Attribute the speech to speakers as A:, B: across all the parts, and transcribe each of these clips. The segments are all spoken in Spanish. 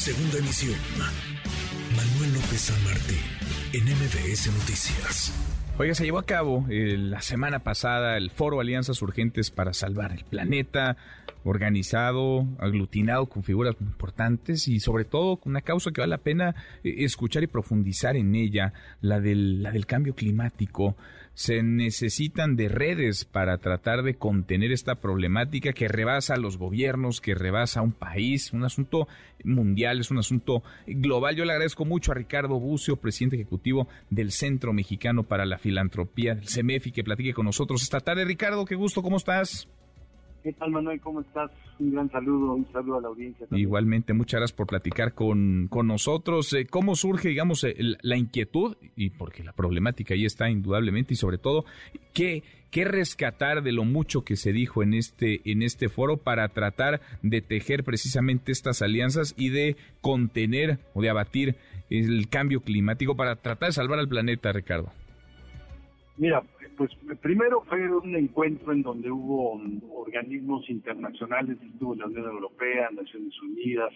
A: Segunda emisión. Manuel López San Martín, en MBS Noticias.
B: Oiga, se llevó a cabo eh, la semana pasada el foro Alianzas Urgentes para Salvar el Planeta, organizado, aglutinado con figuras importantes y sobre todo una causa que vale la pena eh, escuchar y profundizar en ella, la del, la del cambio climático. Se necesitan de redes para tratar de contener esta problemática que rebasa a los gobiernos, que rebasa a un país, un asunto mundial, es un asunto global. Yo le agradezco mucho a Ricardo Bucio, presidente ejecutivo del Centro Mexicano para la Filantropía, del CEMEFI, que platique con nosotros esta tarde. Ricardo, qué gusto, ¿cómo estás?
C: ¿Qué tal, Manuel? ¿Cómo estás? Un gran saludo, un saludo a la audiencia.
B: Igualmente, muchas gracias por platicar con, con nosotros. Eh, ¿Cómo surge, digamos, eh, la inquietud? Y porque la problemática ahí está indudablemente, y sobre todo, ¿qué, qué rescatar de lo mucho que se dijo en este, en este foro para tratar de tejer precisamente estas alianzas y de contener o de abatir el cambio climático para tratar de salvar al planeta, Ricardo?
C: Mira, pues primero fue un encuentro en donde hubo organismos internacionales, estuvo la Unión Europea, Naciones Unidas,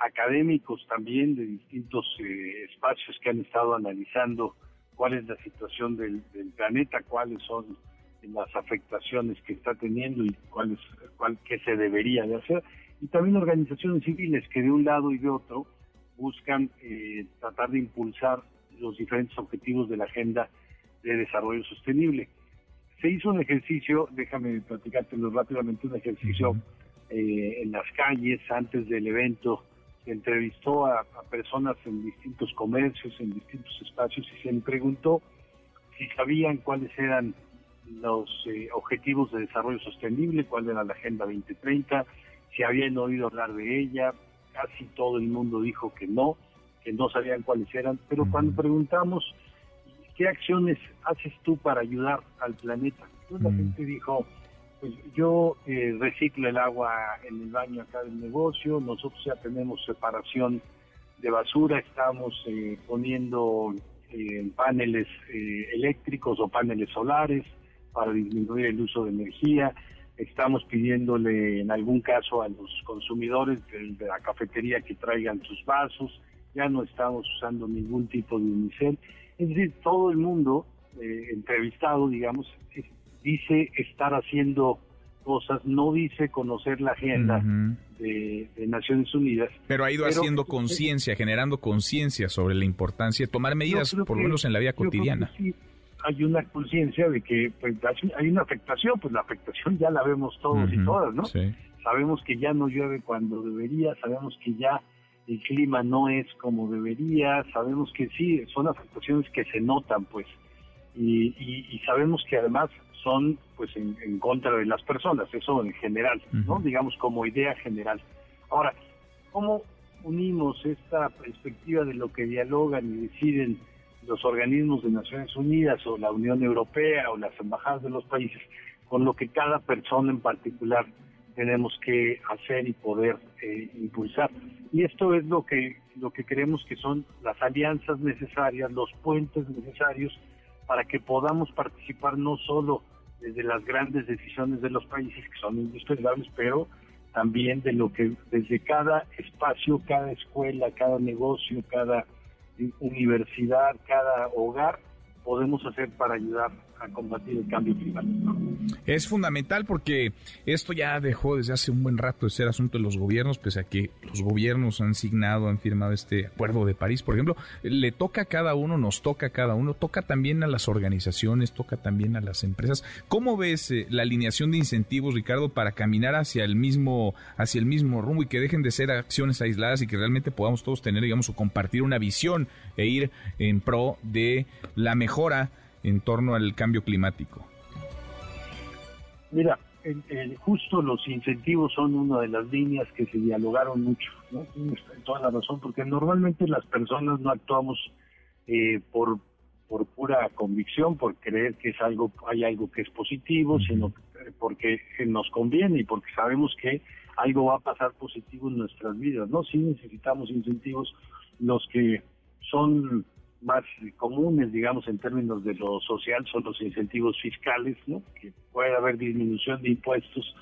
C: académicos también de distintos eh, espacios que han estado analizando cuál es la situación del, planeta, cuáles son las afectaciones que está teniendo y cuál es, cuál, qué se debería de hacer. Y también organizaciones civiles que de un lado y de otro buscan eh, tratar de impulsar los diferentes objetivos de la agenda de desarrollo sostenible. Se hizo un ejercicio, déjame platicártelo rápidamente, un ejercicio eh, en las calles antes del evento. Se entrevistó a, personas en distintos comercios, en distintos espacios y se le preguntó si sabían cuáles eran los eh, objetivos de desarrollo sostenible, cuál era la Agenda 2030, si habían oído hablar de ella. Casi todo el mundo dijo que no, que no sabían cuáles eran, pero cuando preguntamos ¿qué acciones haces tú para ayudar al planeta? Entonces la mm. gente dijo, pues yo eh, reciclo el agua en el baño acá del negocio, nosotros ya tenemos separación de basura, estamos eh, poniendo eh, paneles eléctricos o paneles solares para disminuir el uso de energía, estamos pidiéndole en algún caso a los consumidores de, la cafetería que traigan sus vasos, ya no estamos usando ningún tipo de unicel es decir, todo el mundo eh, entrevistado, digamos, dice estar haciendo cosas, no dice conocer la agenda de, Naciones Unidas.
B: Pero ha ido haciendo conciencia, generando conciencia sobre la importancia de tomar medidas, por lo menos en la vida cotidiana.
C: Sí, hay una conciencia de que pues, hay una afectación, pues la afectación ya la vemos todos y todas, ¿no? Sabemos que ya no llueve cuando debería, sabemos que ya el clima no es como debería, sabemos que sí, son afectaciones que se notan, pues, y, y, sabemos que además son, pues, en, contra de las personas, eso en general, ¿no? Digamos como idea general. Ahora, ¿cómo unimos esta perspectiva de lo que dialogan y deciden los organismos de Naciones Unidas o la Unión Europea o las embajadas de los países con lo que cada persona en particular tenemos que hacer y poder eh, impulsar. Y esto es lo que, lo que creemos que son las alianzas necesarias, los puentes necesarios para que podamos participar no solo desde las grandes decisiones de los países que son indispensables, pero también de lo que desde cada espacio, cada escuela, cada negocio, cada universidad, cada hogar podemos hacer para ayudar combatir el cambio climático.
B: Es fundamental porque esto ya dejó desde hace un buen rato de ser asunto de los gobiernos, pese a que los gobiernos han signado, han firmado este acuerdo de París, por ejemplo, le toca a cada uno, nos toca a cada uno, toca también a las organizaciones, toca también a las empresas. ¿Cómo ves eh, la alineación de incentivos, Ricardo, para caminar hacia el mismo hacia el mismo rumbo y que dejen de ser acciones aisladas y que realmente podamos todos tener, digamos, o compartir una visión e ir en pro de la mejora en torno al cambio climático?
C: Mira, justo los incentivos son una de las líneas que se dialogaron mucho, ¿no? toda la razón, porque normalmente las personas no actuamos eh, por por pura convicción, por creer que es algo, hay algo que es positivo, sino porque nos conviene y porque sabemos que algo va a pasar positivo en nuestras vidas, ¿no? Sí necesitamos incentivos, los que son más comunes, digamos, en términos de lo social, son los incentivos fiscales, ¿no? Que puede haber disminución de impuestos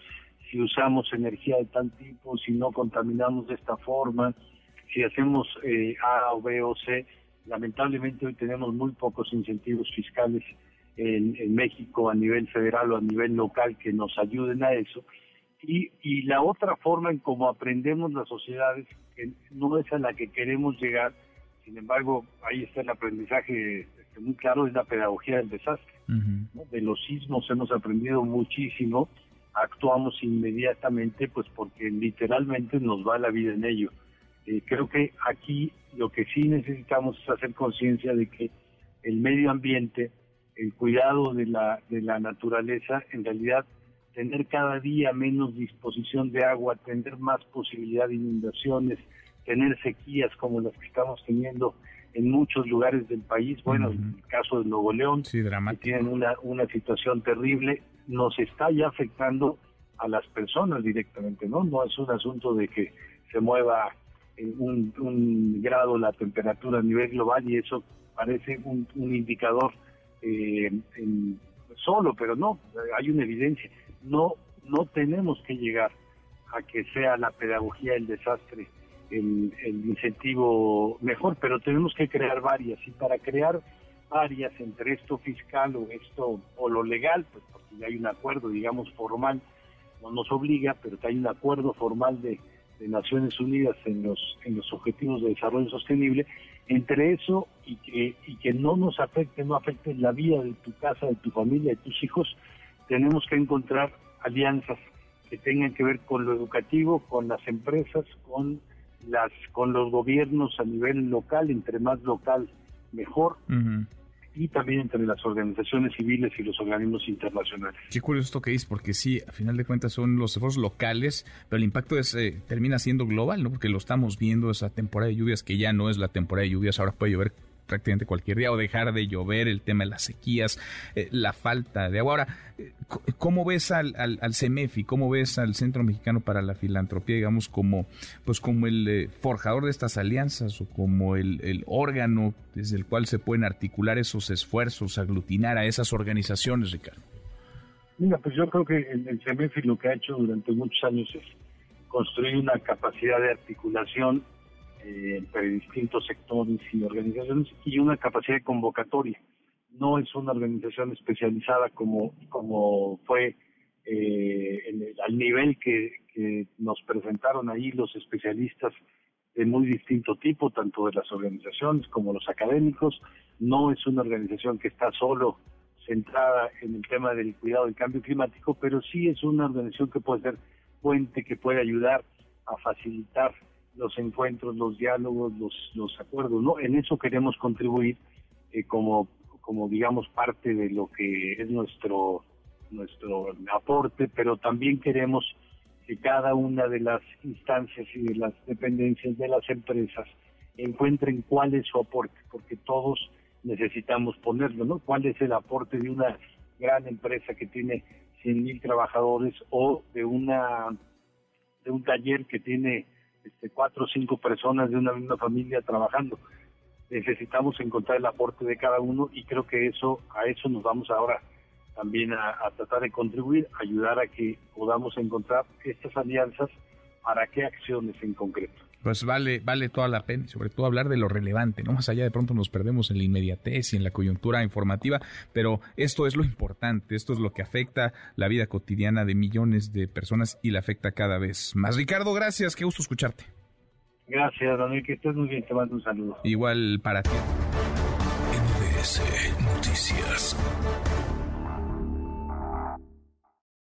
C: si usamos energía de tal tipo, si no contaminamos de esta forma, si hacemos eh, A o B o C, lamentablemente hoy tenemos muy pocos incentivos fiscales en, México a nivel federal o a nivel local que nos ayuden a eso. Y, y la otra forma en cómo aprendemos las sociedades, que no es a la que queremos llegar, sin embargo, ahí está el aprendizaje este, muy claro, es la pedagogía del desastre. De los sismos hemos aprendido muchísimo, actuamos inmediatamente, pues porque literalmente nos va la vida en ello. Eh, creo que aquí lo que sí necesitamos es hacer conciencia de que el medio ambiente, el cuidado de la, de la naturaleza, en realidad tener cada día menos disposición de agua, tener más posibilidad de inundaciones, tener sequías como las que estamos teniendo en muchos lugares del país. Bueno, en el caso de Nuevo León,
B: sí, que
C: tienen una, una situación terrible, nos está ya afectando a las personas directamente, ¿no? No es un asunto de que se mueva un, un grado la temperatura a nivel global y eso parece un, un indicador eh, solo, pero no, hay una evidencia. No, no tenemos que llegar a que sea la pedagogía el desastre el, incentivo mejor, pero tenemos que crear varias. Y para crear varias entre esto fiscal o esto o lo legal, pues porque ya hay un acuerdo, digamos, formal, no nos obliga, pero que hay un acuerdo formal de, de Naciones Unidas en los en los objetivos de desarrollo sostenible, entre eso y que y que no nos afecte, no afecte la vida de tu casa, de tu familia, de tus hijos, tenemos que encontrar alianzas que tengan que ver con lo educativo, con las empresas, con las con los gobiernos a nivel local, entre más local mejor. Y también entre las organizaciones civiles y los organismos internacionales.
B: Qué curioso esto que dices, porque sí, a final de cuentas son los esfuerzos locales, pero el impacto es, eh, termina siendo global, ¿no? Porque lo estamos viendo esa temporada de lluvias que ya no es la temporada de lluvias, ahora puede llover prácticamente cualquier día o dejar de llover, el tema de las sequías, eh, la falta de agua. Ahora, eh, ¿cómo ves al, al, al, CEMEFI? ¿Cómo ves al Centro Mexicano para la Filantropía, digamos, como, pues como el eh, forjador de estas alianzas o como el, el, órgano desde el cual se pueden articular esos esfuerzos, aglutinar a esas organizaciones, Ricardo?
C: Mira, pues yo creo que el, el CEMEFI lo que ha hecho durante muchos años es construir una capacidad de articulación entre distintos sectores y organizaciones y una capacidad de convocatoria. No es una organización especializada como, como fue eh, al nivel que, que nos presentaron ahí los especialistas de muy distinto tipo, tanto de las organizaciones como los académicos. No es una organización que está solo centrada en el tema del cuidado del cambio climático, pero sí es una organización que puede ser puente, que puede ayudar a facilitar los encuentros, los diálogos, los, los acuerdos, ¿no? En eso queremos contribuir eh, como, como, digamos, parte de lo que es nuestro, nuestro aporte, pero también queremos que cada una de las instancias y de las dependencias de las empresas encuentren cuál es su aporte, porque todos necesitamos ponerlo, ¿no? ¿Cuál es el aporte de una gran empresa que tiene 100 mil trabajadores o de una de un taller que tiene este, cuatro o cinco personas de una misma familia trabajando. Necesitamos encontrar el aporte de cada uno y creo que eso a eso nos vamos ahora también a, a tratar de contribuir, ayudar a que podamos encontrar estas alianzas para qué acciones en concreto
B: pues vale, vale toda la pena, sobre todo hablar de lo relevante, ¿no? Más allá de pronto nos perdemos en la inmediatez y en la coyuntura informativa, pero esto es lo importante, esto es lo que afecta la vida cotidiana de millones de personas y la afecta cada vez más. Ricardo, gracias, qué gusto escucharte.
C: Gracias, Daniel, que estés muy bien, te mando un saludo.
B: Igual para ti.
A: NBS Noticias.